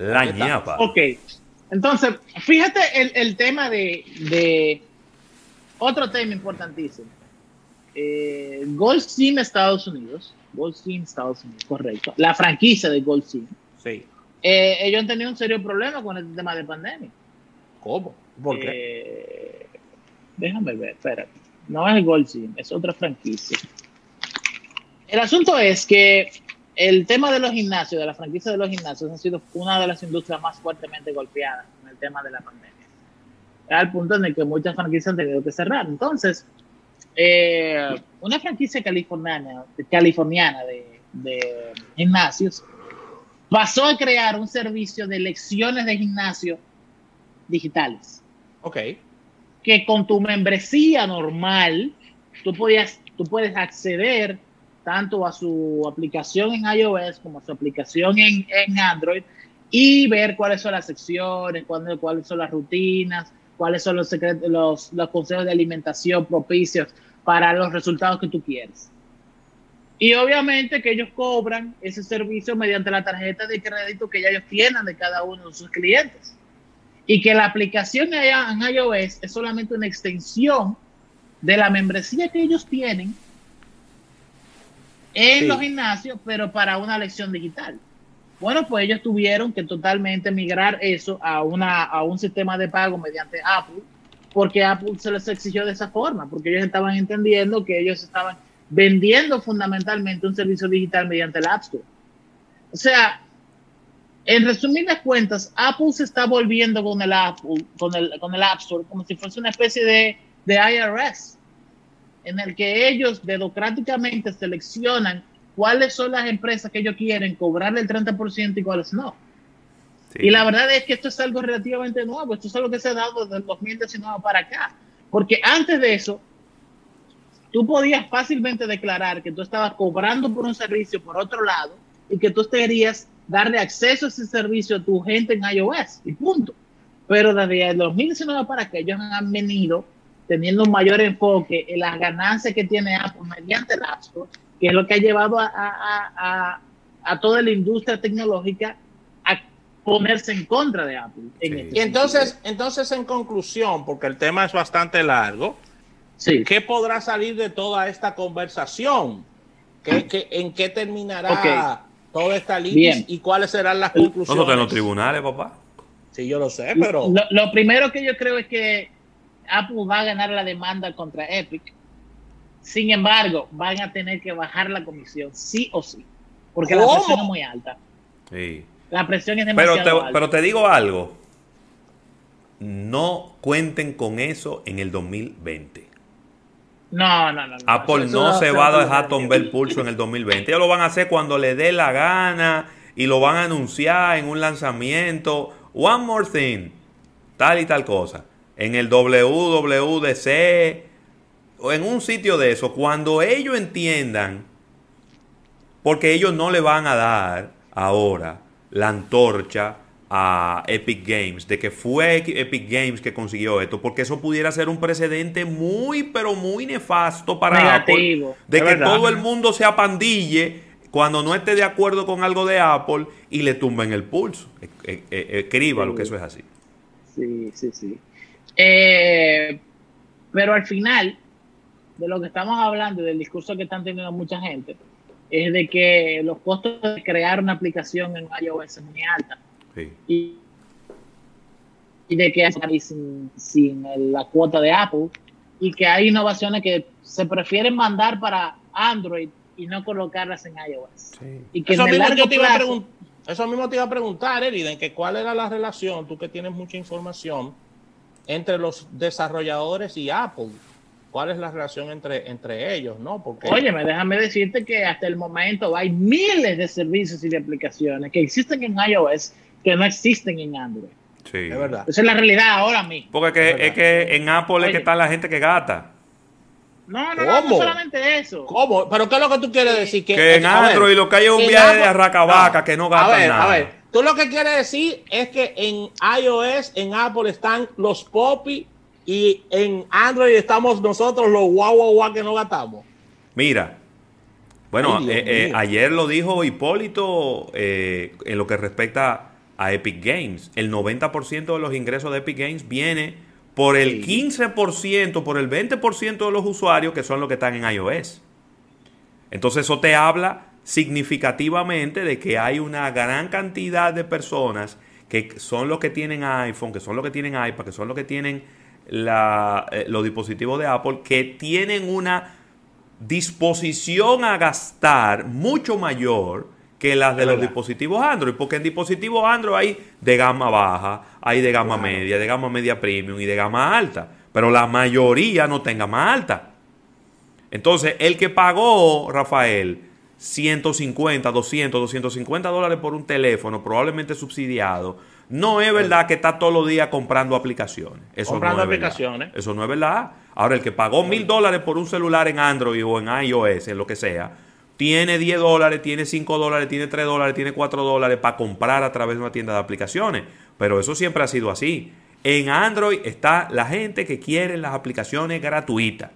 La ñapa. Ok. Entonces, fíjate el, el tema de, de, Otro tema importantísimo. Eh, Gold Sim Estados Unidos. Gold Sim Estados Unidos, correcto. La franquicia de Gold Sim. Sí. Eh, ellos han tenido un serio problema con el tema de pandemia. ¿Cómo? ¿Por qué? Eh, déjame ver, espérate. No es Gold Sim, es otra franquicia. El asunto es que el tema de los gimnasios, de la franquicia de los gimnasios, ha sido una de las industrias más fuertemente golpeadas con el tema de la pandemia. Al punto en el que muchas franquicias han tenido que cerrar. Entonces, eh, una franquicia californiana, californiana de, de, gimnasios pasó a crear un servicio de lecciones de gimnasio digitales. Ok. Que con tu membresía normal, tú, podías, tú puedes acceder tanto a su aplicación en iOS como a su aplicación en, Android y ver cuáles son las secciones, cuáles, son las rutinas, cuáles son los, secretos, los, los consejos de alimentación propicios para los resultados que tú quieres. Y obviamente que ellos cobran ese servicio mediante la tarjeta de crédito que ya ellos tienen de cada uno de sus clientes. Y que la aplicación en iOS es solamente una extensión de la membresía que ellos tienen en sí. los gimnasios, pero para una lección digital. Bueno, pues ellos tuvieron que totalmente migrar eso a, una, a un sistema de pago mediante Apple, porque Apple se les exigió de esa forma, porque ellos estaban entendiendo que ellos estaban vendiendo fundamentalmente un servicio digital mediante el App Store. O sea, en resumidas cuentas, Apple se está volviendo con el, Apple, con el, con el App Store como si fuese una especie de, de IRS, en el que ellos dedocráticamente seleccionan cuáles son las empresas que ellos quieren cobrarle el 30% y cuáles no. Sí. Y la verdad es que esto es algo relativamente nuevo, esto es algo que se ha dado desde el 2019 para acá, porque antes de eso, tú podías fácilmente declarar que tú estabas cobrando por un servicio por otro lado y que tú querías darle acceso a ese servicio a tu gente en iOS y punto. Pero desde el 2019 para acá ellos han venido teniendo un mayor enfoque en las ganancias que tiene Apple mediante el App Store, que es lo que ha llevado a, a, a, a toda la industria tecnológica a ponerse en contra de Apple. En sí. este y entonces, entonces, en conclusión, porque el tema es bastante largo, sí. ¿qué podrá salir de toda esta conversación? ¿Qué, qué, ¿En qué terminará okay. toda esta línea y cuáles serán las conclusiones? Nosotros en los tribunales, papá. Sí, yo lo sé, pero... Lo, lo primero que yo creo es que Apple va a ganar la demanda contra Epic. Sin embargo, van a tener que bajar la comisión, sí o sí, porque ¿Cómo? la presión es muy alta. Sí. La presión es demasiado pero te, alta. Pero te digo algo, no cuenten con eso en el 2020. No, no, no. no. Apple Eso- no eso se va a dejar tomar el pulso en el 2020. Ellos lo van a hacer cuando le dé la gana y lo van a anunciar en un lanzamiento. One more thing, tal y tal cosa. En el WWDC o en un sitio de eso, cuando ellos entiendan, porque ellos no le van a dar ahora la antorcha a Epic Games, de que fue Epic Games que consiguió esto, porque eso pudiera ser un precedente muy, pero muy nefasto para Negativo, Apple, de es que verdad. todo el mundo se apandille cuando no esté de acuerdo con algo de Apple y le tumben el pulso. E- e- e- Escriba lo que eso es así. Sí, sí, sí. Eh, pero al final, de lo que estamos hablando y del discurso que están teniendo mucha gente, es de que los costos de crear una aplicación en iOS es muy alta. Sí. Y, y de que hay sin, sin la cuota de Apple y que hay innovaciones que se prefieren mandar para Android y no colocarlas en iOS. Y que Eso mismo, yo te iba a plazo- eso mismo te iba a preguntar, Eriden, que cuál era la relación, tú que tienes mucha información, entre los desarrolladores y Apple. ¿Cuál es la relación entre, entre ellos? ¿no? Porque Óyeme, déjame decirte que hasta el momento hay miles de servicios y de aplicaciones que existen en iOS que no existen en Android. Sí. es verdad. Esa es la realidad ahora mismo. Porque que- Es que en Apple es que está la gente que gata. No, no, no, no solamente eso. ¿Cómo? ¿Pero qué es lo que tú quieres decir? Que, Que en ver, Android lo que hay es un viaje de Apple- arracabaca que no gasta a ver, nada. A ver, tú lo que quieres decir es que en iOS, en Apple están los Poppy y en Android estamos nosotros los guau guau guau que no gastamos. Mira, bueno, Ay, eh, eh, ayer lo dijo Hipólito eh, en lo que respecta a Epic Games. El 90% de los ingresos de Epic Games viene por el 15%, por el 20% de los usuarios que son los que están en iOS. Entonces eso te habla significativamente de que hay una gran cantidad de personas que son los que tienen iPhone, que son los que tienen iPad, que son los que tienen eh, los dispositivos de Apple, que tienen una disposición a gastar mucho mayor que las de los dispositivos Android, porque en dispositivos Android hay de gama baja, hay de gama media, de gama media premium y de gama alta, pero la mayoría no tenga gama alta. Entonces, el que pagó, Rafael, 150, 200, 250 dólares por un teléfono, probablemente subsidiado, no es verdad que está todos los días comprando aplicaciones. Eso comprando no es aplicaciones. Eso no es verdad. Ahora, el que pagó mil dólares por un celular en Android o en iOS, en lo que sea, tiene 10 dólares, tiene 5 dólares, tiene 3 dólares, tiene 4 dólares para comprar a través de una tienda de aplicaciones. Pero eso siempre ha sido así. En Android está la gente que quiere las aplicaciones gratuitas.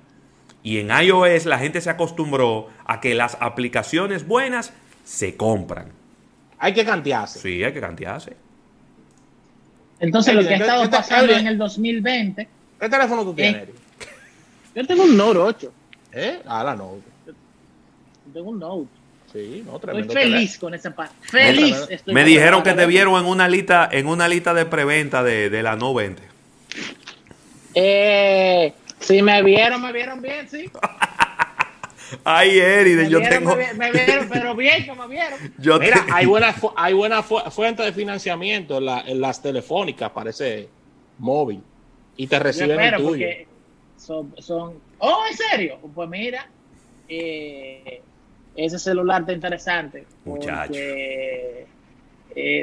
Y en iOS la gente se acostumbró a que las aplicaciones buenas se compran. Hay que cantearse. Sí, hay que cantearse. Entonces, lo que ha estado pasando en el 2020. ¿Qué teléfono tú tienes, Yo tengo un Note 8. ¿Eh? Ah, la Note tengo un Note. Sí, no, Estoy feliz con esa parte. Feliz. Me dijeron que te vieron en una lista, en una lista de preventa de, de la No 20. Eh, si me vieron, me vieron bien, sí. Ay, Eri, yo tengo. Me, vieron, pero bien que me vieron. Mira, hay buena, hay buena fuente de financiamiento en, las telefónicas, parece móvil. Y te reciben el tuyo. Son, son. Oh, ¿en serio? Pues mira, eh, ese celular está interesante. Muchacho. Eh,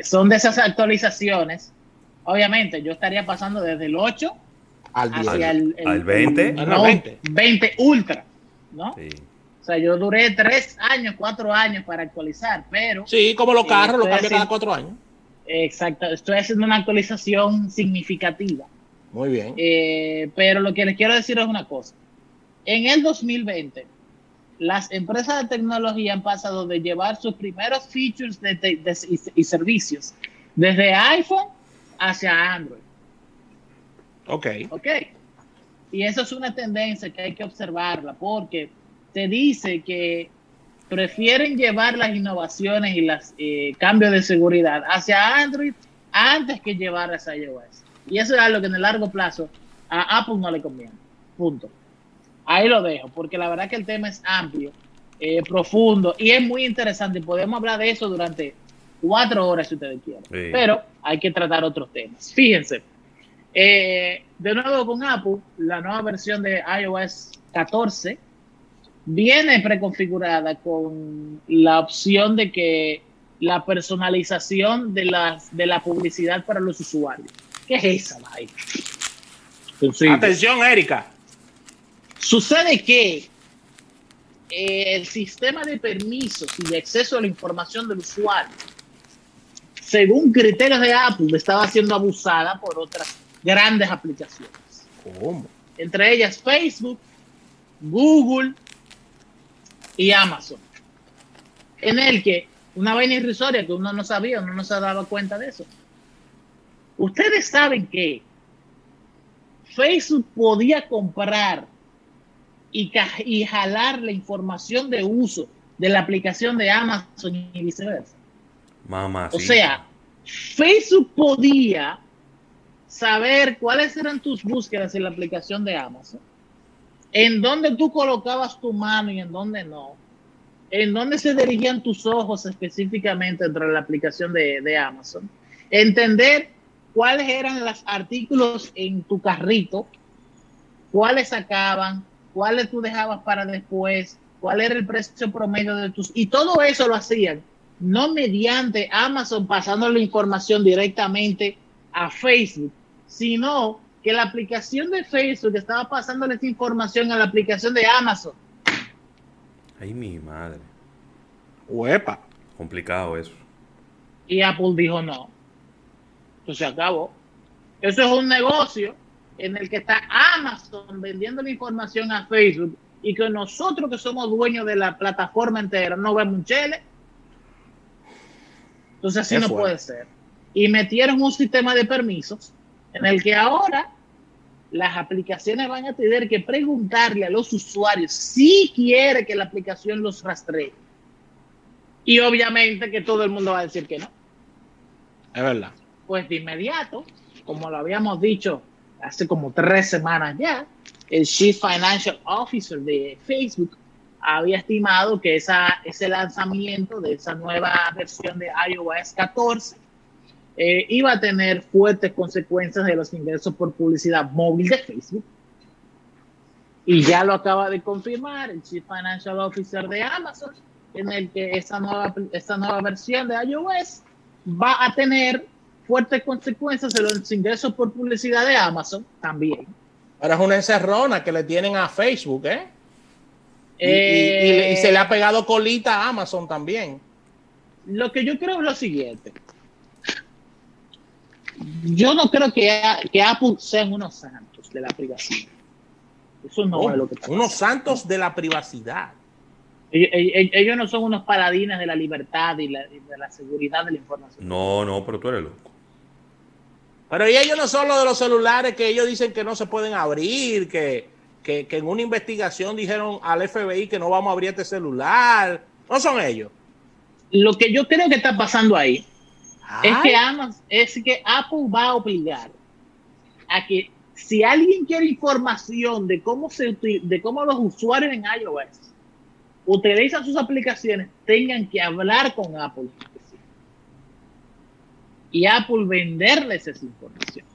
son de esas actualizaciones. Obviamente, yo estaría pasando desde el 8 al, hacia el, 20. 20. Ultra, ¿no? O sea, yo duré 3 años, 4 años para actualizar, pero... Sí, como los carros, lo cambio cada 4 años. Exacto, estoy haciendo una actualización significativa. Muy bien. Eh, pero lo que les quiero decir es una cosa. En el 2020, las empresas de tecnología han pasado de llevar sus primeros features y, servicios desde iPhone hacia Android. Ok. Ok. Y eso es una tendencia que hay que observarla porque te dice que prefieren llevar las innovaciones y los eh, cambios de seguridad hacia Android antes que llevar a iOS. Y eso es algo que en el largo plazo a Apple no le conviene. Punto. Ahí lo dejo, porque la verdad que el tema es amplio, eh, profundo y es muy interesante. Podemos hablar de eso durante cuatro horas si ustedes quieren. Pero hay que tratar otros temas. Fíjense, eh, de nuevo con Apple, la nueva versión de iOS 14 viene preconfigurada con la opción de que la personalización de, las, de la publicidad para los usuarios. ¿Qué es esa vaina? Atención, Erika. Sucede que eh, el sistema de permisos y de acceso a la información del usuario, según criterios de Apple, estaba siendo abusada por otras grandes aplicaciones. ¿Cómo? Entre ellas Facebook, Google y Amazon. En el que una vaina irrisoria que uno no sabía, uno no se daba cuenta de eso. Ustedes saben que Facebook podía comprar y, jalar la información de uso de la aplicación de Amazon y viceversa. Mamá, o sea, Facebook podía saber cuáles eran tus búsquedas en la aplicación de Amazon, en dónde tú colocabas tu mano y en dónde no, en dónde se dirigían tus ojos específicamente dentro de la aplicación de, de Amazon, entender cuáles eran los artículos en tu carrito, cuáles sacaban, cuáles tú dejabas para después, cuál era el precio promedio de tus... Y todo eso lo hacían, no mediante Amazon pasando la información directamente a Facebook, sino que la aplicación de Facebook estaba pasando esa información a la aplicación de Amazon. Ay, mi madre. Huepa. Complicado eso. Y Apple dijo no. Entonces se acabó. Eso es un negocio en el que está Amazon vendiendo la información a Facebook y que nosotros que somos dueños de la plataforma entera no vemos un chele. Entonces así no puede ser. y metieron un sistema de permisos en el que ahora las aplicaciones van a tener que preguntarle a los usuarios si quiere que la aplicación los rastree. Y obviamente que todo el mundo va a decir que no. Es verdad. Pues de inmediato, como lo habíamos dicho hace como tres semanas ya, el Chief Financial Officer de Facebook había estimado que esa, ese lanzamiento de esa nueva versión de iOS 14 eh, iba a tener fuertes consecuencias de los ingresos por publicidad móvil de Facebook. Y ya lo acaba de confirmar el Chief Financial Officer de Amazon, en el que esa nueva, esta nueva versión de iOS va a tener fuertes consecuencias de los ingresos por publicidad de Amazon también. Ahora es una encerrona que le tienen a Facebook, ¿eh? y, se le ha pegado colita a Amazon también. Lo que yo creo es lo siguiente. Yo no creo que, que Apple sean unos santos de la privacidad. Eso no es lo que pasa. Unos santos de la privacidad. Ellos, no son unos paladines de la libertad y, de la seguridad de la información. No, no, pero tú eres loco. Pero ellos no son los de los celulares que ellos dicen que no se pueden abrir, que, que, en una investigación dijeron al FBI que no vamos a abrir este celular. No son ellos. Lo que yo creo que está pasando ahí es que, es que Apple va a obligar a que si alguien quiere información de cómo, se, de cómo los usuarios en iOS utilizan sus aplicaciones, tengan que hablar con Apple. Y Apple venderles esa información.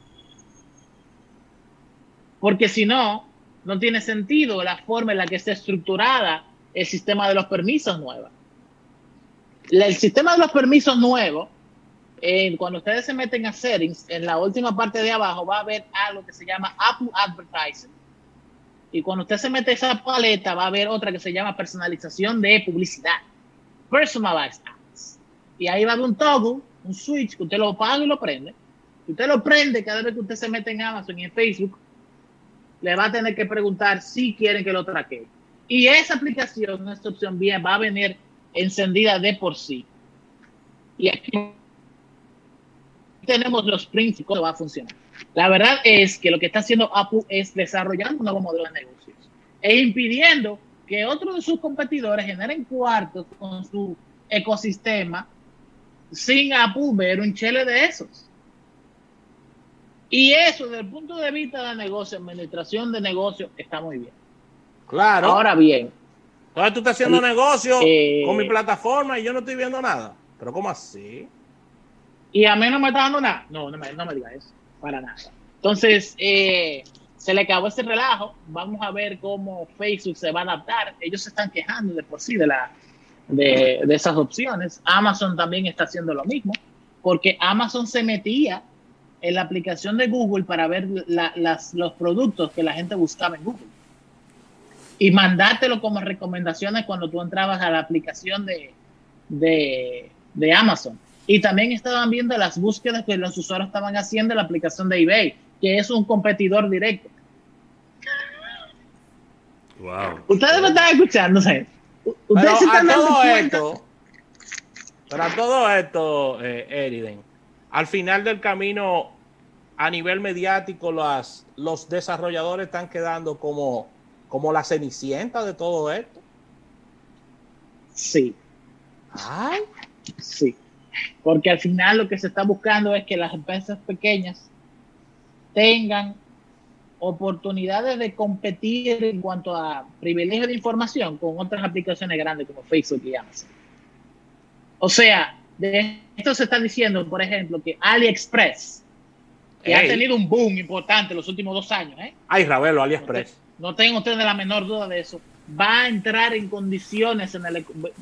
Porque si no, no tiene sentido la forma en la que está estructurada el sistema de los permisos nueva. El sistema de los permisos nuevos cuando ustedes se meten a settings, en la última parte de abajo va a haber algo que se llama Apple Advertising. Y cuando usted se mete esa paleta, va a haber otra que se llama personalización de publicidad. Personalized ads. Y ahí va a haber un toggle, un switch, que usted lo paga y lo prende. Si usted lo prende cada vez que usted se mete en Amazon y en Facebook, le va a tener que preguntar si quieren que lo traque. Y esa aplicación, esta opción bien, va a venir encendida de por sí. Y aquí tenemos los principios, va a funcionar. La verdad es que lo que está haciendo Apple es desarrollando un nuevo modelo de negocios e impidiendo que otros de sus competidores generen cuartos con su ecosistema sin Apple ver un chele de esos. Y eso, desde el punto de vista de negocio, administración de negocio, está muy bien. Claro. Ahora bien. Entonces tú estás haciendo negocio eh, con mi plataforma y yo no estoy viendo nada. Pero ¿cómo así? Y a mí no me está dando nada. No, no me, no me diga eso. Para nada. Entonces, eh, se le acabó ese relajo. Vamos a ver cómo Facebook se va a adaptar. Ellos se están quejando de por sí de, la, de, esas opciones. Amazon también está haciendo lo mismo. Porque Amazon se metía en la aplicación de Google para ver las, los productos que la gente buscaba en Google. Y mandártelo como recomendaciones cuando tú entrabas a la aplicación de, de, de Amazon. Y también estaban viendo las búsquedas que los usuarios estaban haciendo en la aplicación de eBay, que es un competidor directo. Wow. Ustedes me están escuchando, ¿sabes? Ustedes están a todo esto, para todo esto, eh, Eriden, al final del camino, a nivel mediático, las, los desarrolladores están quedando como, como la cenicienta de todo esto. Sí. Ay. Sí. Porque al final lo que se está buscando es que las empresas pequeñas tengan oportunidades de competir en cuanto a privilegio de información con otras aplicaciones grandes como Facebook y Amazon. O sea, de esto se está diciendo, por ejemplo, que AliExpress, que ha tenido un boom importante en los últimos dos años. ¿eh? Ay, Ravelo, AliExpress. No, tengo ustedes la menor duda de eso. Va a entrar en condiciones, en,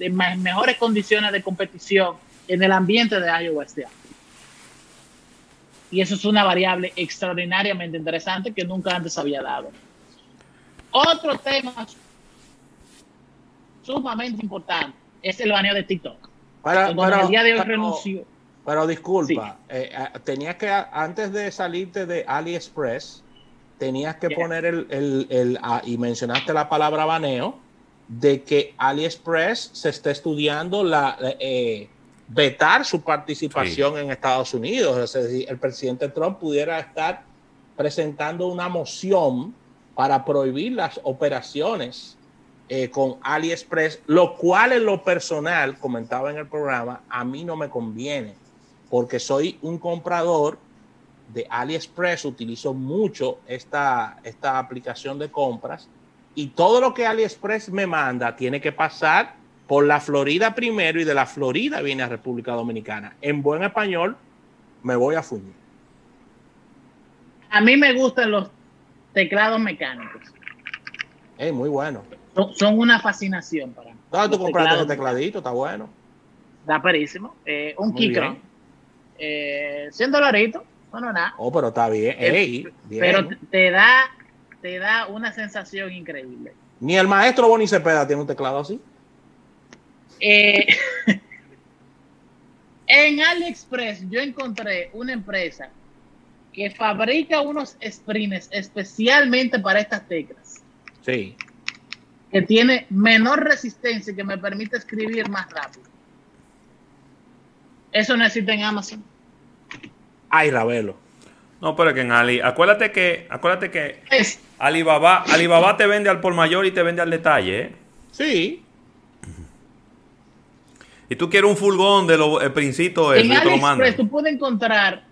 en mejores condiciones de competición en el ambiente de iOS de Apple. Y eso es una variable extraordinariamente interesante que nunca antes había dado. Otro tema sumamente importante es el baneo de TikTok. Pero, el día de hoy renunció. Pero disculpa, eh, eh, tenías que, antes de salirte de AliExpress, tenías que poner el, el, el y mencionaste la palabra baneo, de que AliExpress se está estudiando la, eh, vetar su participación en Estados Unidos. Es decir, el presidente Trump pudiera estar presentando una moción para prohibir las operaciones eh, con AliExpress, lo cual en lo personal, comentaba en el programa, a mí no me conviene, porque soy un comprador de AliExpress, utilizo mucho esta, esta aplicación de compras y todo lo que AliExpress me manda tiene que pasar por la Florida primero y de la Florida viene a República Dominicana. En buen español, me voy a fuñir. A mí me gustan los teclados mecánicos. Es muy bueno. Son, una fascinación para mí. tú compraste ese tecladito? Está bueno. Está perísimo. Eh, un Keychron. Eh, 100 dolaritos. Bueno, nada. Oh, pero está bien. Eh, pero te da, te da una sensación increíble. Ni el maestro Boni Cepeda tiene un teclado así. Eh, en AliExpress yo encontré una empresa que fabrica unos sprints especialmente para estas teclas. Sí. Que tiene menor resistencia y que me permite escribir más rápido. Eso necesita en Amazon. Ay, Ravelo. No, pero que en Ali, acuérdate que, acuérdate que Alibaba, Alibaba te vende al por mayor y te vende al detalle, ¿eh? Sí. Y tú quieres un furgón de los principios En AliExpress tú puedes encontrar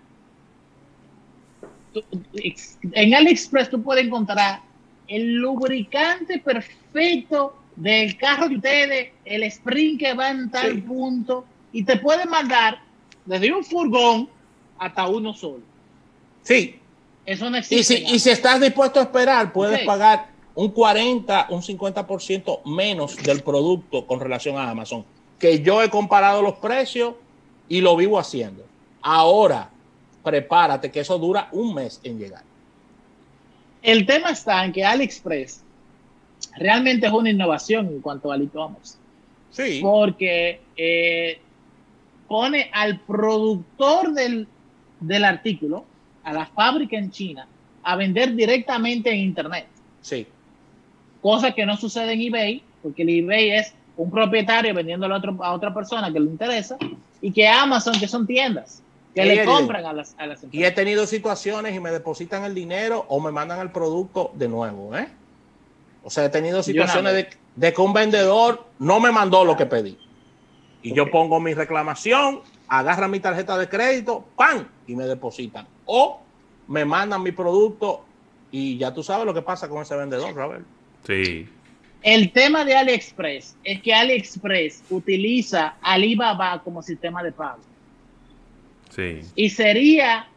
en AliExpress tú puedes encontrar el lubricante perfecto del carro de ustedes, el sprint que va en tal punto, y te puede mandar desde un furgón hasta uno solo. Sí. Eso no existe. Y si, estás dispuesto a esperar, puedes pagar un 40, un 50% menos del producto con relación a Amazon. Que yo he comparado los precios y lo vivo haciendo. Ahora, prepárate que eso dura un mes en llegar. El tema está en que AliExpress realmente es una innovación en cuanto a e-commerce. Sí. Porque eh, pone al productor del, del artículo, a la fábrica en China, a vender directamente en Internet. Sí. Cosa que no sucede en eBay, porque el eBay es un propietario vendiéndolo a, a otra persona que le interesa, y que Amazon, que son tiendas que le compran a las, a las empresas. Y he tenido situaciones y me depositan el dinero o me mandan el producto de nuevo, ¿eh? O sea, he tenido situaciones de, de, que un vendedor no me mandó lo que pedí. Y yo pongo mi reclamación, agarran mi tarjeta de crédito, ¡pam! Y me depositan. O me mandan mi producto y ya tú sabes lo que pasa con ese vendedor, Robert. Sí. El tema de AliExpress es que AliExpress utiliza Alibaba como sistema de pago. Y sería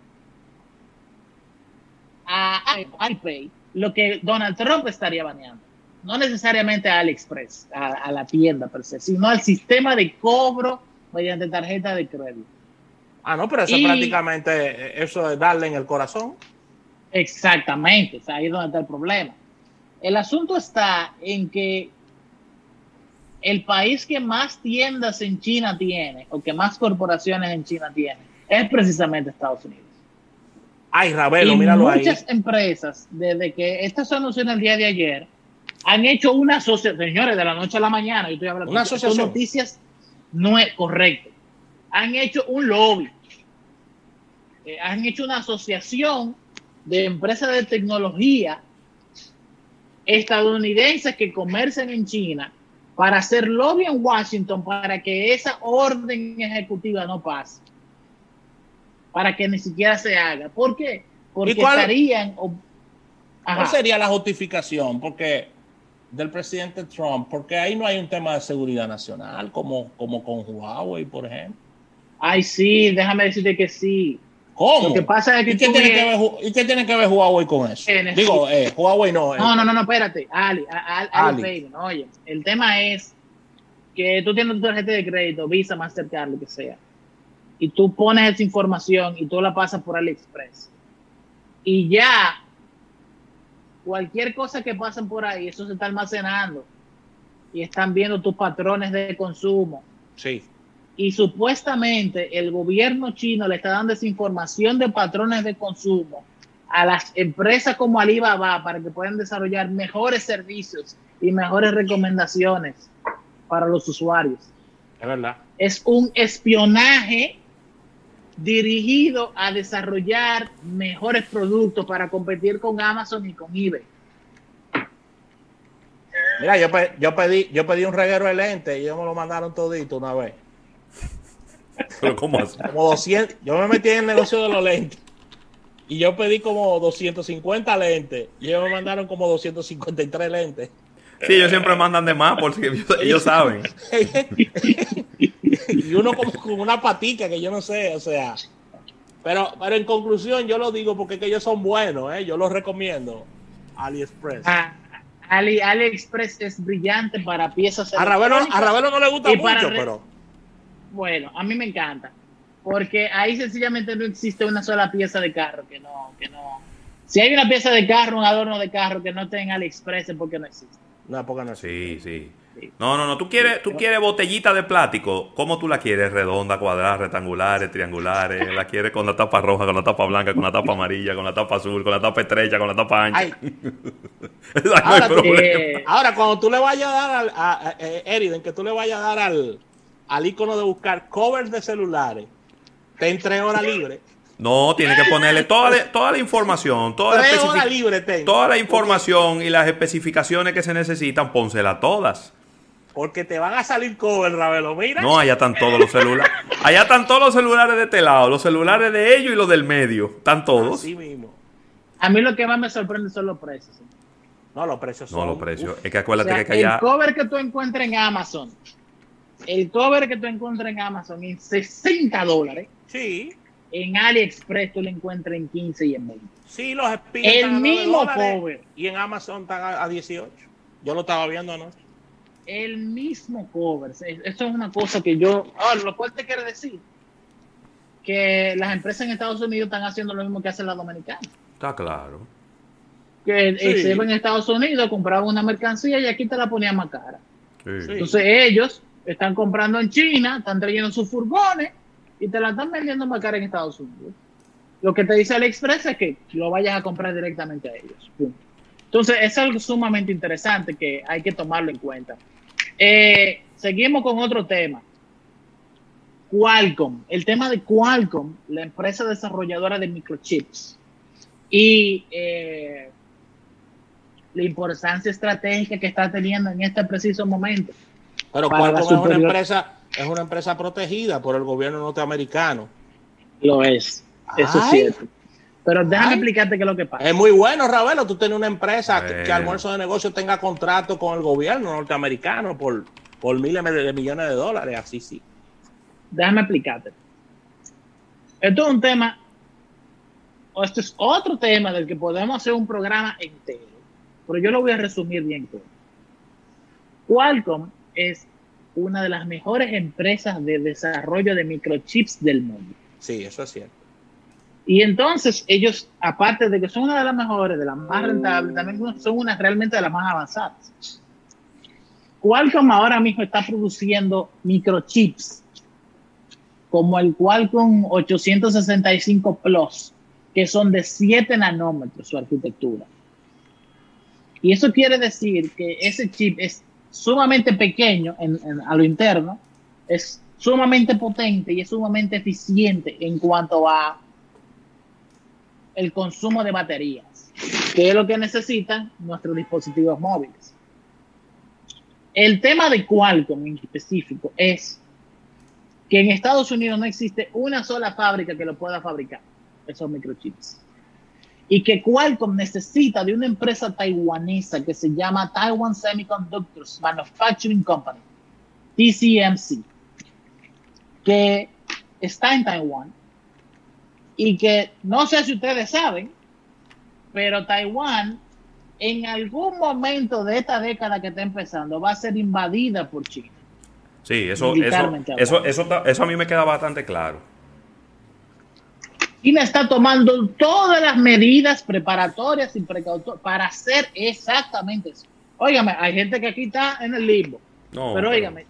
a iPay lo que Donald Trump estaría baneando. No necesariamente a AliExpress, a, la tienda per se, sino al sistema de cobro mediante tarjeta de crédito. Ah, no, pero eso prácticamente, eso es darle en el corazón. Exactamente, ahí es donde está el problema. El asunto está en que el país que más tiendas en China tiene, o que más corporaciones en China tiene, es precisamente Estados Unidos. Ay, Ravelo, míralo ahí. Muchas empresas, desde que esta se anunció en el día de ayer, han hecho una asociación, señores, de la noche a la mañana, yo estoy hablando una asociación. noticias, no es correcto. Han hecho un lobby, eh, han hecho una asociación de empresas de tecnología estadounidenses que comercian en China para hacer lobby en Washington para que esa orden ejecutiva no pase para que ni siquiera se haga. ¿Por qué? Porque estarían... ¿Cuál sería la justificación? Porque del presidente Trump, porque ahí no hay un tema de seguridad nacional como, como con Huawei, por ejemplo. Ay, sí, déjame decirte que sí. ¿Cómo? Lo que pasa es que ¿Y, qué tiene que ver, ¿Y qué tiene que ver Huawei con eso? Digo, eh, Huawei no. Eh. No, no, no, no, espérate. Ali, Ali, Ali. oye, el tema es que tú tienes tu tarjeta de crédito, Visa, Mastercard, lo que sea y tú pones esa información y tú la pasas por AliExpress. Y ya, cualquier cosa que pasen por ahí, eso se está almacenando y están viendo tus patrones de consumo. Sí. Y supuestamente el gobierno chino le está dando esa información de patrones de consumo a las empresas como Alibaba para que puedan desarrollar mejores servicios y mejores recomendaciones para los usuarios. Es verdad. es un espionaje dirigido a desarrollar mejores productos para competir con Amazon y con eBay. Mira, yo, yo, pedí, yo pedí un reguero de lentes y ellos me lo mandaron todito una vez. ¿Pero cómo así? Como 200. Yo me metí en el negocio de los lentes. Y yo pedí como 250 lentes. Y ellos me mandaron como 253 lentes. Sí, ellos siempre mandan de más porque ellos, saben. y uno como con una patica que yo no sé, o sea. Pero, pero en conclusión, yo lo digo porque que ellos son buenos, ¿eh? yo los recomiendo. AliExpress. Ah, Ali, AliExpress es brillante para piezas. A Ravelo, a no le gusta mucho, pero. Bueno, a mí me encanta. Porque ahí sencillamente no existe una sola pieza de carro que no, que no. Si hay una pieza de carro, un adorno de carro que no esté en AliExpress es porque no existe. No, porque no existe. Sí, sí. No, no, no. Tú quieres, tú quieres botellita de plástico. ¿Cómo tú la quieres? Redonda, cuadrada, rectangulares, triangulares. La quieres con la tapa roja, con la tapa blanca, con la tapa amarilla, con la tapa azul, con la tapa estrecha, con la tapa ancha. ahora, cuando tú le vayas a dar al, a, Eriden, que tú le vayas a dar al, al icono de buscar covers de celulares, te entre horas libre. No, tiene que ponerle toda, toda la información, toda la, libre toda la información y las especificaciones que se necesitan, pónsela todas. Porque te van a salir cover, Ravelo, mira. No, allá están todos los celulares. allá están todos los celulares de este lado, los celulares de ellos y los del medio. Están todos. Así mismo. A mí lo que más me sorprende son los precios. No, los precios son. No, los precios. Es que acuérdate que allá. El cover que tú encuentras en Amazon el cover que tú encuentras en Amazon en 60 dólares. Sí. En AliExpress tú lo encuentras en 15 y en 20. Sí, los El mismo cover. Y en Amazon está a 18. Yo lo estaba viendo anoche. El mismo cover. Eso es una cosa que yo. Ahora, lo cual te quiere decir que las empresas en Estados Unidos están haciendo lo mismo que hacen las dominicanas. Está claro. Que eh, se iban en Estados Unidos, compraban una mercancía y aquí te la ponían más cara. Entonces ellos están comprando en China, están trayendo sus furgones y te la están vendiendo más cara en Estados Unidos. Lo que te dice AliExpress es que lo vayas a comprar directamente a ellos. Entonces, es algo sumamente interesante que hay que tomarlo en cuenta. Eh, seguimos con otro tema. Qualcomm, el tema de Qualcomm, la empresa desarrolladora de microchips y eh, la importancia estratégica que está teniendo en este preciso momento pero Qualcomm es una empresa, es una empresa protegida por el gobierno norteamericano. Lo es, eso es cierto. Pero déjame explicarte qué es lo que pasa. Es muy bueno, Ravelo, tú tienes una empresa que, almuerzo de negocio tenga contrato con el gobierno norteamericano por, por miles de millones de dólares, así sí. Déjame explicarte. Esto es un tema, o esto es otro tema del que podemos hacer un programa entero, pero yo lo voy a resumir bien todo. Qualcomm es una de las mejores empresas de desarrollo de microchips del mundo. Sí, eso es cierto. Y entonces ellos, aparte de que son una de las mejores, de las más rentables, también son unas realmente de las más avanzadas. Qualcomm ahora mismo está produciendo microchips como el Qualcomm 865 Plus, que son de 7 nanómetros su arquitectura. Y eso quiere decir que ese chip es sumamente pequeño a lo interno, es sumamente potente y es sumamente eficiente en cuanto a el consumo de baterías, que es lo que necesitan nuestros dispositivos móviles. El tema de Qualcomm en específico es que en Estados Unidos no existe una sola fábrica que lo pueda fabricar, esos microchips y que Qualcomm necesita de una empresa taiwanesa que se llama Taiwan Semiconductors Manufacturing Company, TCMC, que está en Taiwán y que no sé si ustedes saben, pero Taiwán en algún momento de esta década que está empezando va a ser invadida por China. Sí, eso, eso, eso, eso a mí me queda bastante claro. China está tomando todas las medidas preparatorias y precautorias para hacer exactamente eso. Óigame, hay gente que aquí está en el limbo. pero óigame,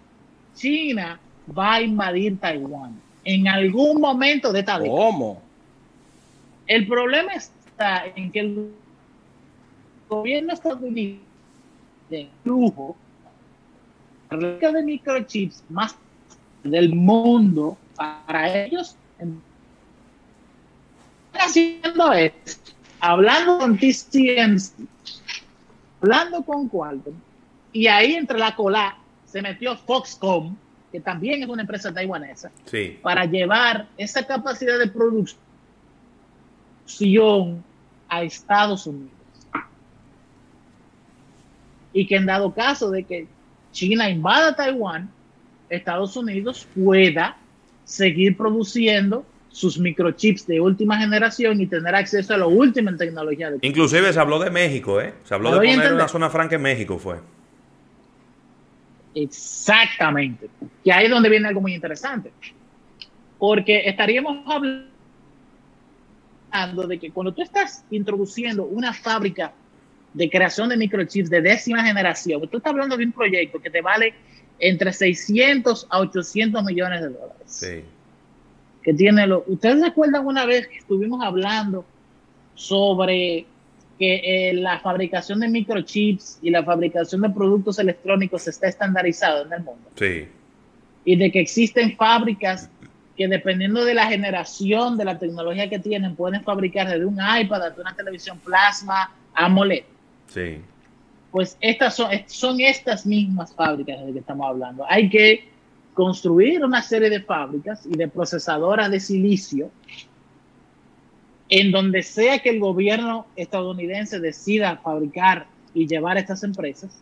China va a invadir Taiwán en algún momento de esta década. ¿Cómo? El problema está en que el gobierno estadounidense de lujo de microchips más del mundo para ellos haciendo esto, hablando con TCMC, hablando con Qualcomm, y ahí entre la cola se metió Foxconn, que también es una empresa taiwanesa, para llevar esa capacidad de producción a Estados Unidos. Y que en dado caso de que China invada Taiwán, Estados Unidos pueda seguir produciendo sus microchips de última generación y tener acceso a lo último en tecnología. De Inclusive se habló de México, ¿eh? Se habló de poner una zona franca en México, fue. Exactamente. Que ahí es donde viene algo muy interesante. Porque estaríamos hablando de que cuando tú estás introduciendo una fábrica de creación de microchips de décima generación, tú estás hablando de un proyecto que te vale entre 600 a 800 millones de dólares. Sí que tiene lo. ¿Ustedes se acuerdan una vez que estuvimos hablando sobre que eh, la fabricación de microchips y la fabricación de productos electrónicos está estandarizado en el mundo? Sí. Y de que existen fábricas que dependiendo de la generación de la tecnología que tienen, pueden fabricar desde un iPad hasta una televisión plasma AMOLED. Sí. Pues estas son, son estas mismas fábricas de las que estamos hablando. Hay que construir una serie de fábricas y de procesadoras de silicio en donde sea que el gobierno estadounidense decida fabricar y llevar estas empresas.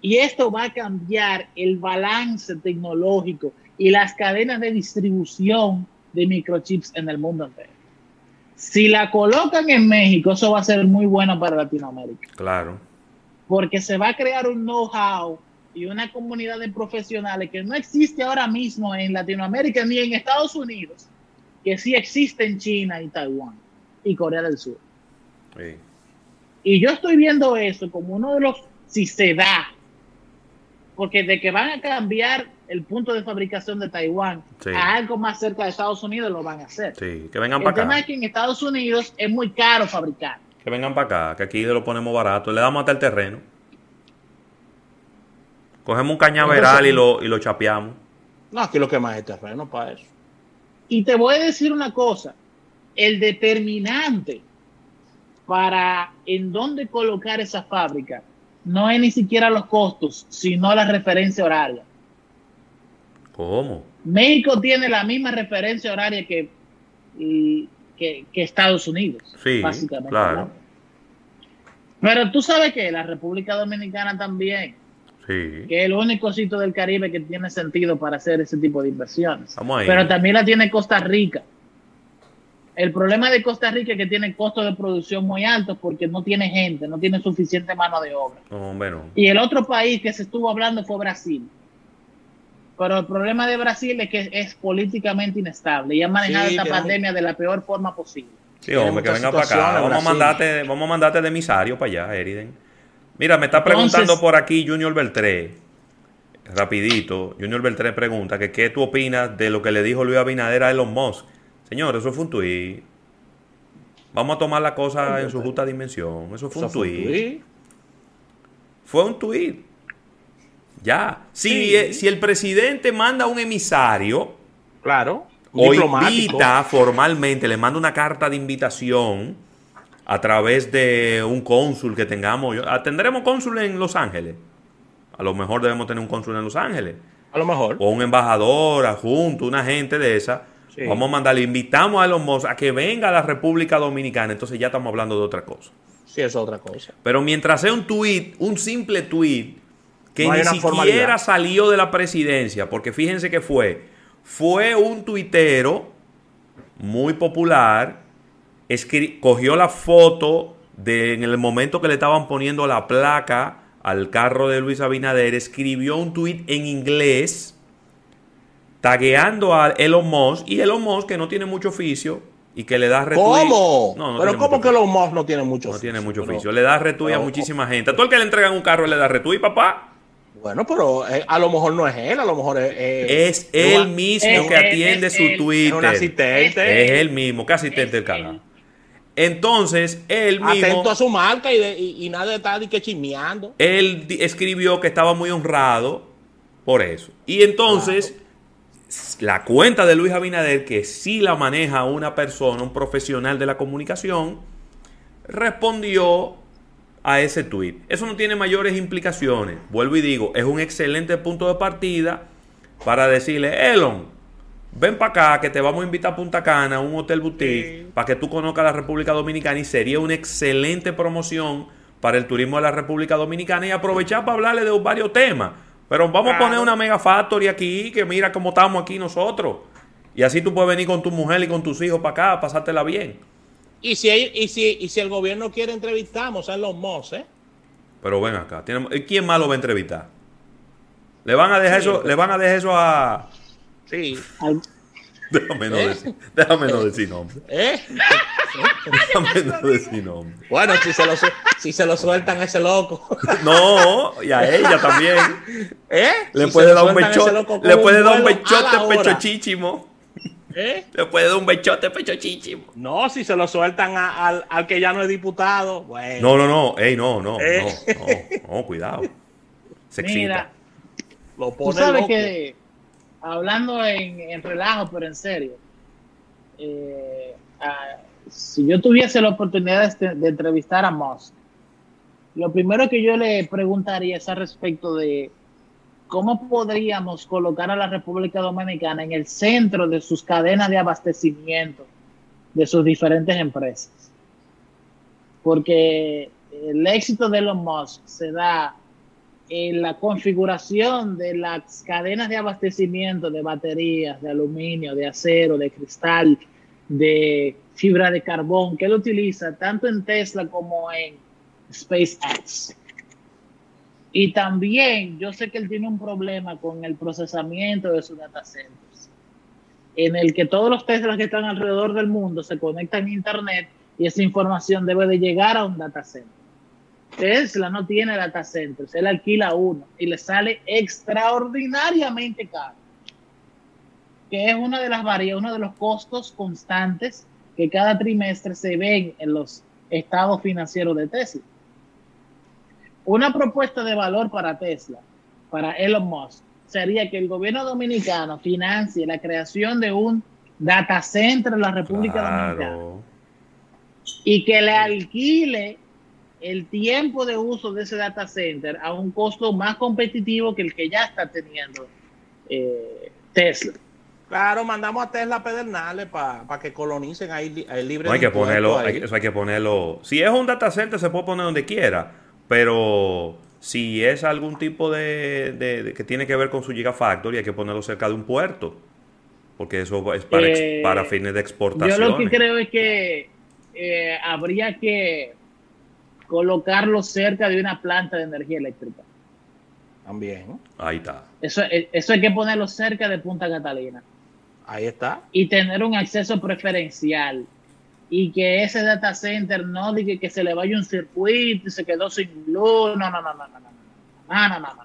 Y esto va a cambiar el balance tecnológico y las cadenas de distribución de microchips en el mundo entero. Si la colocan en México, eso va a ser muy bueno para Latinoamérica. Claro. Porque se va a crear un know-how y una comunidad de profesionales que no existe ahora mismo en Latinoamérica ni en Estados Unidos, que sí existe en China y Taiwán y Corea del Sur. Y yo estoy viendo eso como uno de los, si se da, porque de que van a cambiar el punto de fabricación de Taiwán a algo más cerca de Estados Unidos, lo van a hacer. Sí, que vengan para acá. El tema es que en Estados Unidos es muy caro fabricar. Que vengan para acá, que aquí lo ponemos barato, le damos hasta el terreno. Cogemos un cañaveral y lo, y lo chapeamos. No, aquí lo que más es terreno para eso. Y te voy a decir una cosa. El determinante para en dónde colocar esa fábrica no es ni siquiera los costos, sino la referencia horaria. ¿Cómo? México tiene la misma referencia horaria que, que, Estados Unidos, sí, básicamente. Claro. Pero tú sabes que la República Dominicana también que es el único sitio del Caribe que tiene sentido para hacer ese tipo de inversiones. Pero también la tiene Costa Rica. El problema de Costa Rica es que tiene costos de producción muy altos porque no tiene gente, no tiene suficiente mano de obra. Y el otro país que se estuvo hablando fue Brasil. Pero el problema de Brasil es que es políticamente inestable y ha manejado esta pandemia de la peor forma posible. Sí, hombre, que venga para acá. Vamos a, mandarte, vamos a mandarte de emisario para allá, Eriden. Mira, me está preguntando por aquí Junior Beltré. Rapidito, Junior Beltré pregunta que qué tú opinas de lo que le dijo Luis Abinader a Elon Musk. Señor, eso fue un tuit. Vamos a tomar la cosa en su justa dimensión. Eso fue un tuit. Fue un tuit. Ya. Si, eh, si el presidente manda un emisario. Claro. O invita formalmente, le manda una carta de invitación a través de un cónsul que tengamos. ¿Tendremos cónsul en Los Ángeles? A lo mejor debemos tener un cónsul en Los Ángeles. A lo mejor. O un embajador adjunto, una gente de esa. Vamos a mandarle, invitamos a Elon Musk a que venga a la República Dominicana. Entonces ya estamos hablando de otra cosa. Sí, es otra cosa. Pero mientras sea un tweet, un simple tweet, que ni siquiera salió de la presidencia, porque fíjense que fue, fue un tuitero muy popular cogió la foto de en el momento que le estaban poniendo la placa al carro de Luis Abinader, escribió un tuit en inglés tagueando a Elon Musk y Elon Musk que no tiene mucho oficio y que le da retweet. ¿Cómo? pero ¿cómo que Elon Musk no tiene mucho oficio? No tiene mucho oficio. Le da retweet a muchísima gente. A todo el que le entregan un carro le da retweet, papá. Bueno, pero eh, a lo mejor no es él, a lo mejor es... es él mismo que atiende su Twitter. Es un asistente. Es él mismo, que asistente del canal. Entonces, él mismo. Atento a su marca y, nada de estar que chismeando. Él escribió que estaba muy honrado por eso. Y entonces, la cuenta de Luis Abinader, que sí la maneja una persona, un profesional de la comunicación, respondió a ese tweet. Eso no tiene mayores implicaciones. Vuelvo y digo, es un excelente punto de partida para decirle, Elon, ven para acá que te vamos a invitar a Punta Cana, un hotel boutique, para que tú conozcas la República Dominicana y sería una excelente promoción para el turismo de la República Dominicana y aprovechar para hablarle de varios temas. Pero vamos a poner una mega factory aquí, que mira cómo estamos aquí nosotros. Y así tú puedes venir con tu mujer y con tus hijos para acá, pasártela bien. Y si, y si, y si el gobierno quiere entrevistamos a los Moss, ¿eh? Pero ven acá, ¿quién más lo va a entrevistar? ¿Le van a dejar eso, le van a dejar eso a. Sí. Déjame no, ¿Eh? decir, déjame no decir nombre. ¿Eh? déjame no decir nombre. Bueno, si se, lo, si se lo sueltan a ese loco. no, y a ella también. ¿Eh? Le puede dar un bechote, le puede dar un bechote pecho chichimo. ¿Eh? Le puede dar un bechote pecho chichimo. No, si se lo sueltan al, al, que ya no es diputado. Bueno. No, no, no. Ey, no, no, ¿Eh? no, no, no, cuidado. Se Mira, lo pone Tú sabes que, hablando en, relajo, pero en serio, eh, si yo tuviese la oportunidad de, entrevistar a Moss, lo primero que yo le preguntaría es al respecto de cómo podríamos colocar a la República Dominicana en el centro de sus cadenas de abastecimiento de sus diferentes empresas. Porque el éxito de Elon Musk se da en la configuración de las cadenas de abastecimiento de baterías, de aluminio, de acero, de cristal, de fibra de carbón, que él utiliza tanto en Tesla como en SpaceX. Y también yo sé que él tiene un problema con el procesamiento de sus data centers, en el que todos los Teslas que están alrededor del mundo se conectan a Internet y esa información debe de llegar a un data center. Tesla no tiene data centers, él alquila uno y le sale extraordinariamente caro. Que es una de las variables, uno de los costos constantes que cada trimestre se ven en los estados financieros de Tesla. Una propuesta de valor para Tesla, para Elon Musk, sería que el gobierno dominicano financie la creación de un data center en la República Dominicana y que le alquile el tiempo de uso de ese data center a un costo más competitivo que el que ya está teniendo eh, Tesla. Claro, mandamos a Tesla a Pedernales para que colonicen ahí, ahí libre. No hay que ponerlo, eso hay que ponerlo. Si es un data center se puede poner donde quiera, pero si es algún tipo de, que tiene que ver con su Gigafactory, hay que ponerlo cerca de un puerto, porque eso es para, eh, para fines de exportación. Yo lo que creo es que eh, habría que colocarlo cerca de una planta de energía eléctrica. También. Ahí está. Eso, eso hay que ponerlo cerca de Punta Catalina. Ahí está. Y tener un acceso preferencial. Y que ese data center no diga que se le vaya un circuito y se quedó sin luz. No, no, no, no, no, no. No, no, no, no.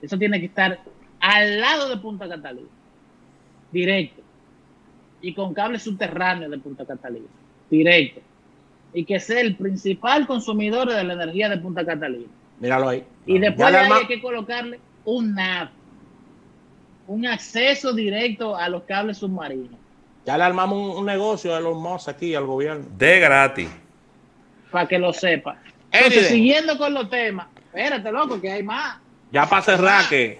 Eso tiene que estar al lado de Punta Catalina. Directo. Y con cable subterráneo de Punta Catalina. Directo y que sea el principal consumidor de la energía de Punta Catalina. Míralo ahí. Y después hay que colocarle un NAV, un acceso directo a los cables submarinos. Ya le armamos un, negocio de los MOS aquí al gobierno. De gratis. Para que lo sepa. Entonces, siguiendo con los temas, espérate, loco, que hay más. Ya para cerrar, que.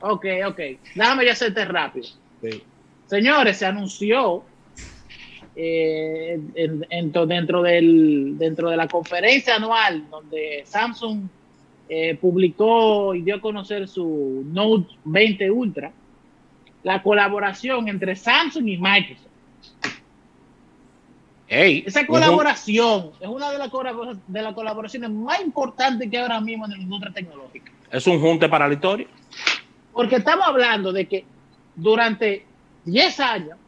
Ok, ok. Déjame ya hacerte rápido. Señores, se anunció eh, dentro, del, dentro de la conferencia anual donde Samsung eh, publicó y dio a conocer su Note 20 Ultra, la colaboración entre Samsung y Microsoft. Esa colaboración es una de las de las colaboraciones más importantes que hay ahora mismo en la industria tecnológica. Es un junte para la historia. Porque estamos hablando de que durante 10 años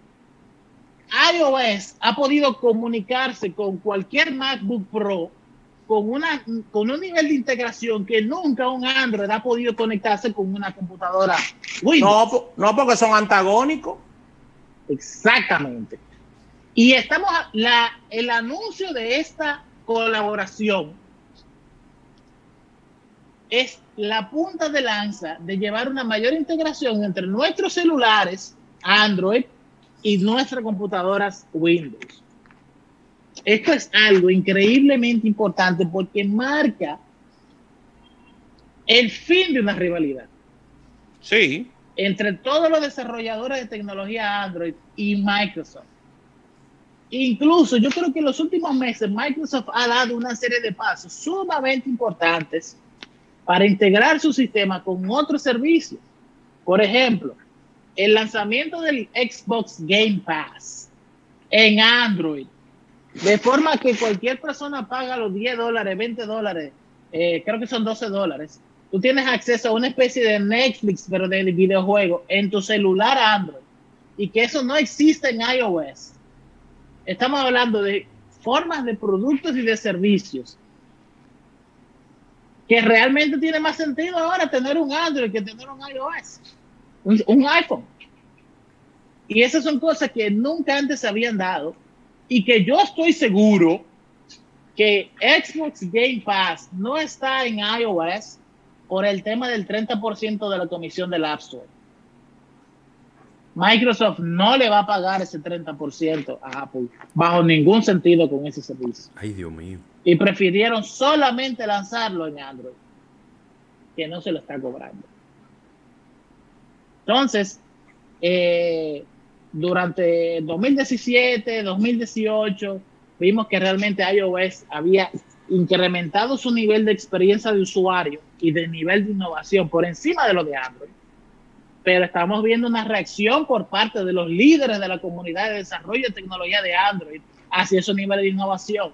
iOS ha podido comunicarse con cualquier MacBook Pro con, una, con un nivel de integración que nunca un Android ha podido conectarse con una computadora No, no porque son antagónicos. Exactamente. Y estamos, la, el anuncio de esta colaboración es la punta de lanza de llevar una mayor integración entre nuestros celulares Android y nuestras computadoras Windows. Esto es algo increíblemente importante porque marca el fin de una rivalidad. Sí. Entre todos los desarrolladores de tecnología Android y Microsoft. Incluso yo creo que en los últimos meses Microsoft ha dado una serie de pasos sumamente importantes para integrar su sistema con otros servicios. Por ejemplo, el lanzamiento del Xbox Game Pass en Android, de forma que cualquier persona paga los 10 dólares, 20 dólares, eh, creo que son 12 dólares. Tú tienes acceso a una especie de Netflix, pero de videojuego, en tu celular Android. Y que eso no existe en iOS. Estamos hablando de formas de productos y de servicios que realmente tiene más sentido ahora tener un Android que tener un iOS, un, iPhone. Y esas son cosas que nunca antes se habían dado y que yo estoy seguro que Xbox Game Pass no está en iOS por el tema del 30% de la comisión del App Store. Microsoft no le va a pagar ese 30% a Apple bajo ningún sentido con ese servicio. Ay, Dios mío y prefirieron solamente lanzarlo en Android, que no se lo está cobrando. Entonces, eh, durante 2017, 2018, vimos que realmente iOS había incrementado su nivel de experiencia de usuario y de nivel de innovación por encima de lo de Android. Pero estamos viendo una reacción por parte de los líderes de la comunidad de desarrollo de tecnología de Android hacia esos niveles de innovación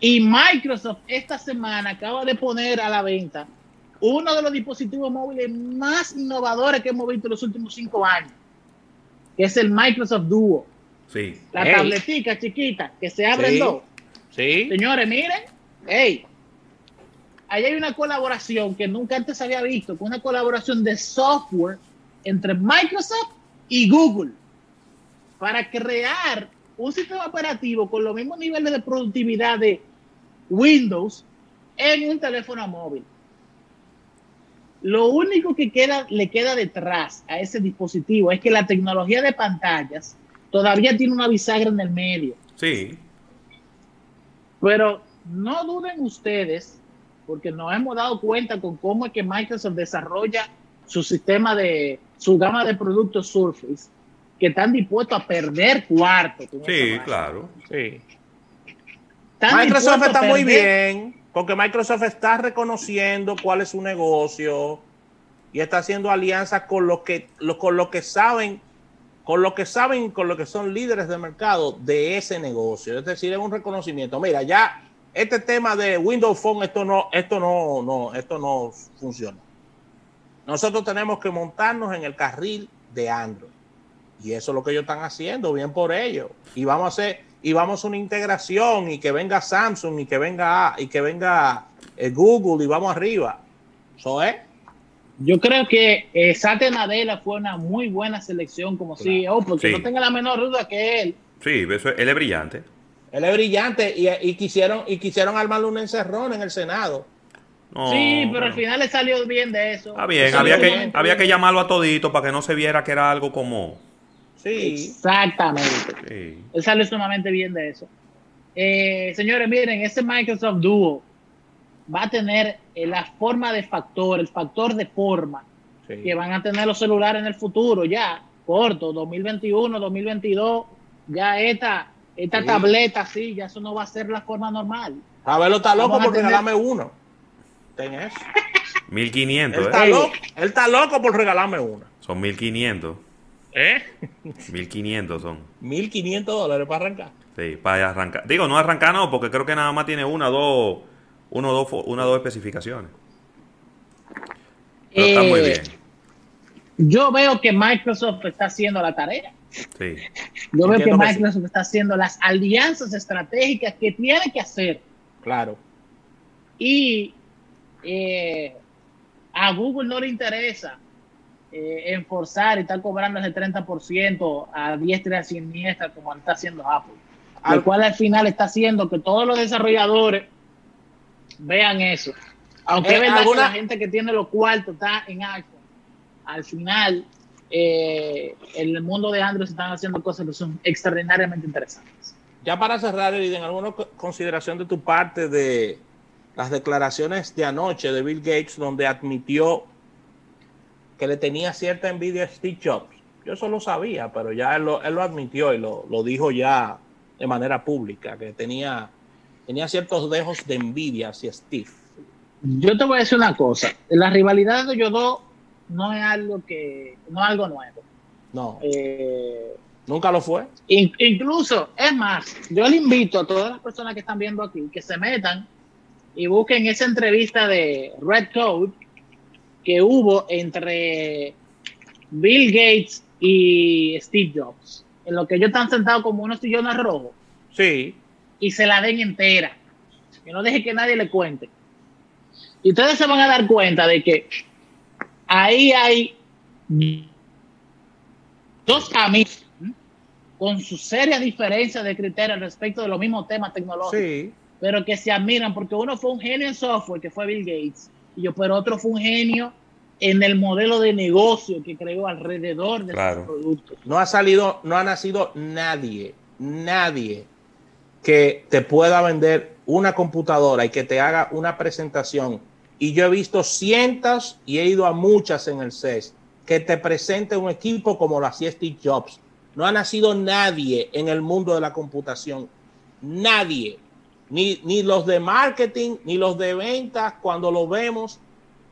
y Microsoft esta semana acaba de poner a la venta uno de los dispositivos móviles más innovadores que hemos visto en los últimos cinco años, que es el Microsoft Duo. Sí. La tabletica chiquita que se abre en dos. Sí. Señores, miren, hey, ahí hay una colaboración que nunca antes había visto, con una colaboración de software entre Microsoft y Google para crear un sistema operativo con los mismos niveles de productividad de Windows en un teléfono móvil. Lo único que queda, le queda detrás a ese dispositivo es que la tecnología de pantallas todavía tiene una bisagra en el medio. Sí. Pero no duden ustedes, porque nos hemos dado cuenta con cómo es que Microsoft desarrolla su sistema de, su gama de productos Surface, que están dispuestos a perder cuarto. sí, claro. Sí. Microsoft está muy bien, porque Microsoft está reconociendo cuál es su negocio y está haciendo alianzas con los que, con lo que saben, con lo que saben, con lo que son líderes de mercado de ese negocio. Es decir, es un reconocimiento. Mira, ya este tema de Windows Phone, esto no, esto no, no, esto no funciona. Nosotros tenemos que montarnos en el carril de Android. Y eso es lo que ellos están haciendo, bien por ello. Y vamos a hacer, y vamos a una integración y que venga Samsung y que venga y que venga eh, Google y vamos arriba. Eso es. Yo creo que eh, Satya Nadella fue una muy buena selección como CEO, porque no tenga la menor duda que él. Sí, eso, él es brillante. Él es brillante y, quisieron y quisieron armarle un encerrón en el Senado. sí, pero al final le salió bien de eso. Está bien, había, que, había que llamarlo a todito para que no se viera que era algo como Exactamente. Él sale sumamente bien de eso. Eh, señores, miren, ese Microsoft Duo va a tener eh, la forma de factor, el factor de forma que van a tener los celulares en el futuro, ya, corto, 2021, 2022, ya esta, esta tableta, sí, ya eso no va a ser la forma normal. A verlo está loco por regalarme uno. Ten eso. 1500, él, está loco, él está loco por regalarme uno. Son 1500. ¿Eh? 1500 son. 1500 dólares para arrancar. Sí, para arrancar. Digo, no arrancar no, porque creo que nada más tiene una, dos, uno, dos, una, dos especificaciones. Pero está muy bien. Yo veo que Microsoft está haciendo la tarea. Sí. Yo veo que Microsoft está haciendo las alianzas estratégicas que tiene que hacer. Claro. Y eh, a Google no le interesa eh, enforzar y estar cobrando ese 30% a diestra y a siniestra como está haciendo Apple. Al cual al final está haciendo que todos los desarrolladores vean eso Aunque es verdad que la gente que tiene los cuartos está en iPhone. Al final, en el mundo de Android se están haciendo cosas que son extraordinariamente interesantes. Ya para cerrar, en ¿alguna consideración de tu parte de las declaraciones de anoche de Bill Gates, donde admitió que le tenía cierta envidia a Steve Jobs? Yo eso lo sabía, pero ya él lo, admitió y lo, dijo ya de manera pública, que tenía, tenía ciertos dejos de envidia hacia Steve. Yo te voy a decir una cosa, la rivalidad de ellos dos no es algo que, no es algo nuevo. No. Eh, Nunca lo fue. incluso, es más, yo le invito a todas las personas que están viendo aquí que se metan y busquen esa entrevista de Red Code que hubo entre Bill Gates y Steve Jobs, en lo que ellos están sentados como unos sillones rojos. Sí. Y se la den entera. Que no deje que nadie le cuente. Y ustedes se van a dar cuenta de que ahí hay dos amigos con su seria diferencia de criterios respecto de los mismos temas tecnológicos, pero que se admiran porque uno fue un genio en software, que fue Bill Gates, y yo, pero otro fue un genio en el modelo de negocio que creó alrededor de claro. productos. No ha salido, no ha nacido nadie, nadie que te pueda vender una computadora y que te haga una presentación. Y yo he visto cientos y he ido a muchas en el CES que te presente un equipo como lo hacía Steve Jobs no ha nacido nadie en el mundo de la computación. Nadie. Ni, ni los de marketing, ni los de ventas, cuando lo vemos,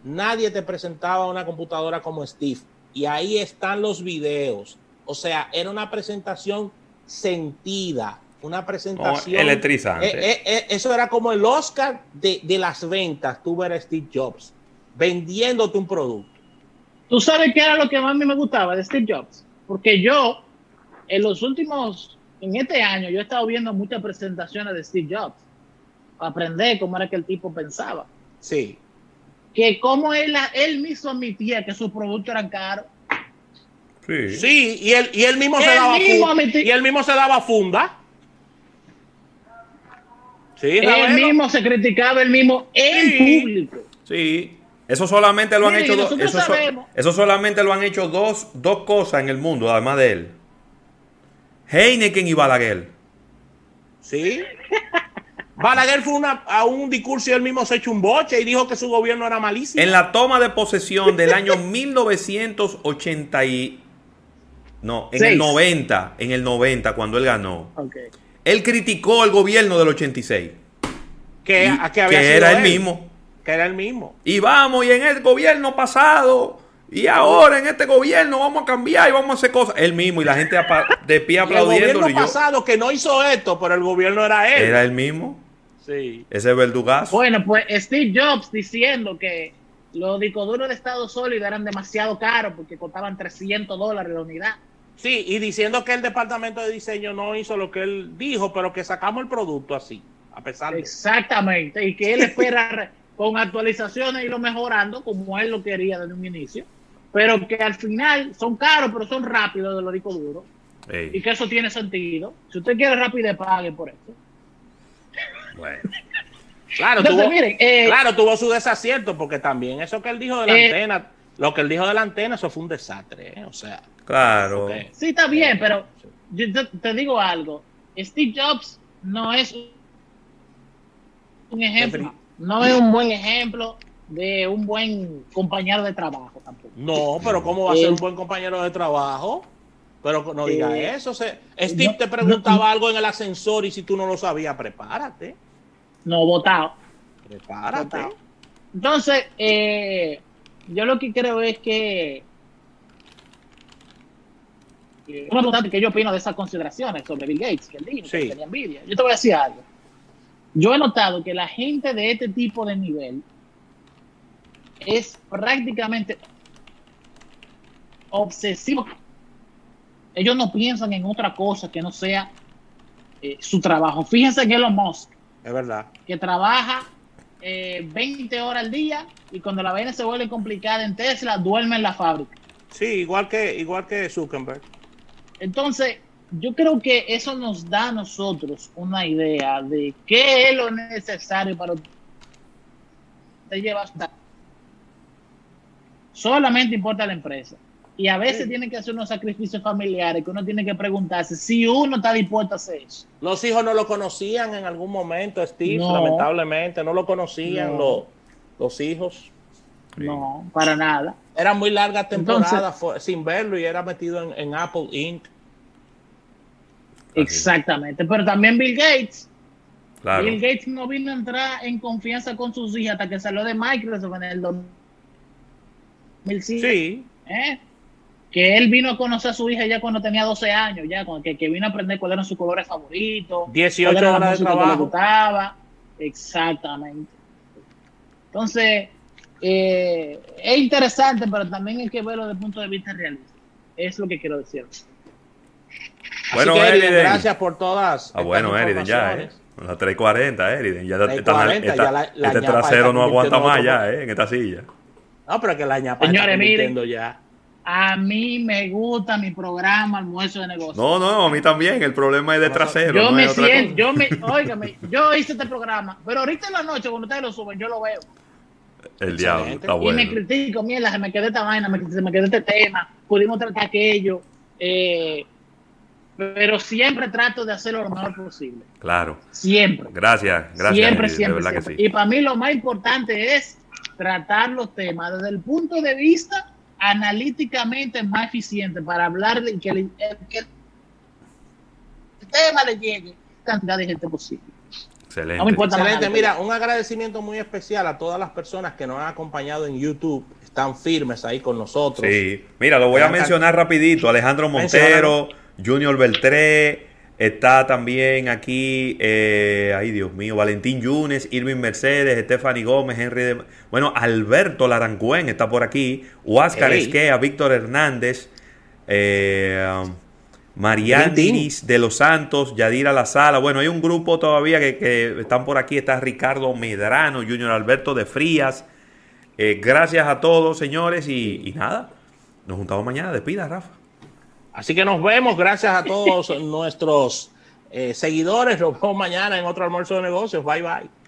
nadie te presentaba una computadora como Steve. Y ahí están los videos. O sea, era una presentación sentida, una presentación... electrizante. Eh, eh, eh, eso era como el Oscar de, de las ventas, tú ver Steve Jobs, vendiéndote un producto. ¿Tú sabes qué era lo que más a mí me gustaba de Steve Jobs? Porque yo en los últimos, en este año, yo he estado viendo muchas presentaciones de Steve Jobs aprender cómo era que el tipo pensaba. Sí. Que como él, él mismo admitía que sus productos eran caros. Sí. sí, y él, y él mismo se daba funda. Y él mismo se daba funda. Sí, él mismo se criticaba el mismo en público. Sí. Eso solamente lo han hecho dos. Eso, eso, solamente lo han hecho dos, dos cosas en el mundo, además de él. Heineken y Balaguer. Sí. Balaguer fue a un discurso y él mismo se echó un boche y dijo que su gobierno era malísimo. En la toma de posesión del año 1980 y... No, en el 90, en el 90 cuando él ganó. Él criticó el gobierno del 86. Que, que era el mismo. Que era el mismo. Y vamos, y en el gobierno pasado y ahora en este gobierno vamos a cambiar y vamos a hacer cosas. Él mismo y la gente de pie aplaudiendo. El gobierno pasado que no hizo esto, pero el gobierno era él. Era el mismo. Sí. Ese verdugazo. Bueno, pues Steve Jobs diciendo que los discos de estado sólido eran demasiado caros porque costaban 300 dólares la unidad. Sí, y diciendo que el departamento de diseño no hizo lo que él dijo, pero que sacamos el producto así, a pesar de. Exactamente, y que él espera con actualizaciones y lo mejorando como él lo quería desde un inicio pero que al final son caros, pero son rápidos de los discos duros. Y que eso tiene sentido. Si usted quiere rápido, pague por eso. Bueno. Claro, tuvo, eh, claro, tuvo su desacierto, porque también eso que él dijo de la eh, antena, lo que él dijo de la antena, eso fue un desastre, ¿eh? o sea. Claro. sí, está bien, pero yo te, digo algo. Steve Jobs no es un ejemplo, no es un buen ejemplo de un buen compañero de trabajo tampoco. No, pero ¿cómo va a ser un buen compañero de trabajo? Pero no diga eh, eso. Steve te preguntaba algo en el ascensor y si tú no lo sabías, prepárate. No, votado. Prepárate. Entonces, eh, yo lo que creo es que una que yo opino de esas consideraciones sobre Bill Gates, que él dijo que tenía envidia. Yo te voy a decir algo. Yo he notado que la gente de este tipo de nivel es prácticamente obsesivo. Ellos no piensan en otra cosa que no sea eh, su trabajo. Fíjense en Elon Musk. Es verdad. Que trabaja 20 eh, horas al día y cuando la vaina se vuelve complicada en Tesla, duerme en la fábrica. Sí, igual que, igual que Zuckerberg. Entonces, yo creo que eso nos da a nosotros una idea de qué es lo necesario para te llevas solamente importa la empresa. Y a veces tienen que hacer unos sacrificios familiares que uno tiene que preguntarse si uno está dispuesto a hacer eso. Los hijos no lo conocían en algún momento, Steve, lamentablemente, no lo conocían Los, hijos. No, para nada. Era muy larga temporada sin verlo y era metido en, Apple Inc. Exactamente, pero también Bill Gates. Bill Gates no vino a entrar en confianza con sus hijas hasta que salió de Microsoft en el 2005. Sí. ¿Eh? Que él vino a conocer a su hija ya cuando tenía 12 años, ya que, que vino a aprender cuáles eran sus colores favoritos, 18 horas de trabajo. Que le gustaba. Exactamente. Entonces, eh, es interesante, pero también hay que verlo desde el punto de vista realista. Es lo que quiero decir. Bueno, Eriden, gracias por todas. Ah, bueno, Eriden, ya, ¿eh? las 3.40, Eriden. Ya, este trasero no aguanta más ya, ¿eh? En esta silla. No, pero que la ñapa Señores, miren, ya. A mí me gusta mi programa Almuerzo de Negocios. No, no, a mí también. El problema es de trasero. Yo me siento, yo me, óigame, yo hice este programa, pero ahorita en la noche cuando ustedes lo suben, yo lo veo. El diablo, está bueno. Y me critico, mierda, se me quedó esta vaina, me, se me quedó este tema, pudimos tratar aquello. Eh, pero siempre trato de hacerlo lo mejor posible. Claro. Siempre. Gracias, gracias. Siempre, siempre. Y para mí lo más importante es tratar los temas desde el punto de vista analíticamente más eficiente para hablar de que, el, tema le llegue cantidad de gente posible. Excelente. Excelente. Mira, un agradecimiento muy especial a todas las personas que nos han acompañado en YouTube. Están firmes ahí con nosotros. Sí, mira, lo voy a mencionar rapidito. Alejandro Montero, Junior Beltré, Está también aquí, eh, ay Dios mío, Valentín Yunes, Irving Mercedes, Stephanie Gómez, Henry de... Bueno, Alberto Larangüen está por aquí, Huáscar Esquea, Víctor Hernández, eh, de los Santos, Yadira La Sala. Bueno, hay un grupo todavía que, están por aquí. Está Ricardo Medrano, Junior Alberto de Frías. Eh, gracias a todos, señores. Y, y nada, nos juntamos mañana. Despida, Rafa. Así que nos vemos. Gracias a todos nuestros eh, seguidores. Nos vemos mañana en otro almuerzo de negocios. Bye bye.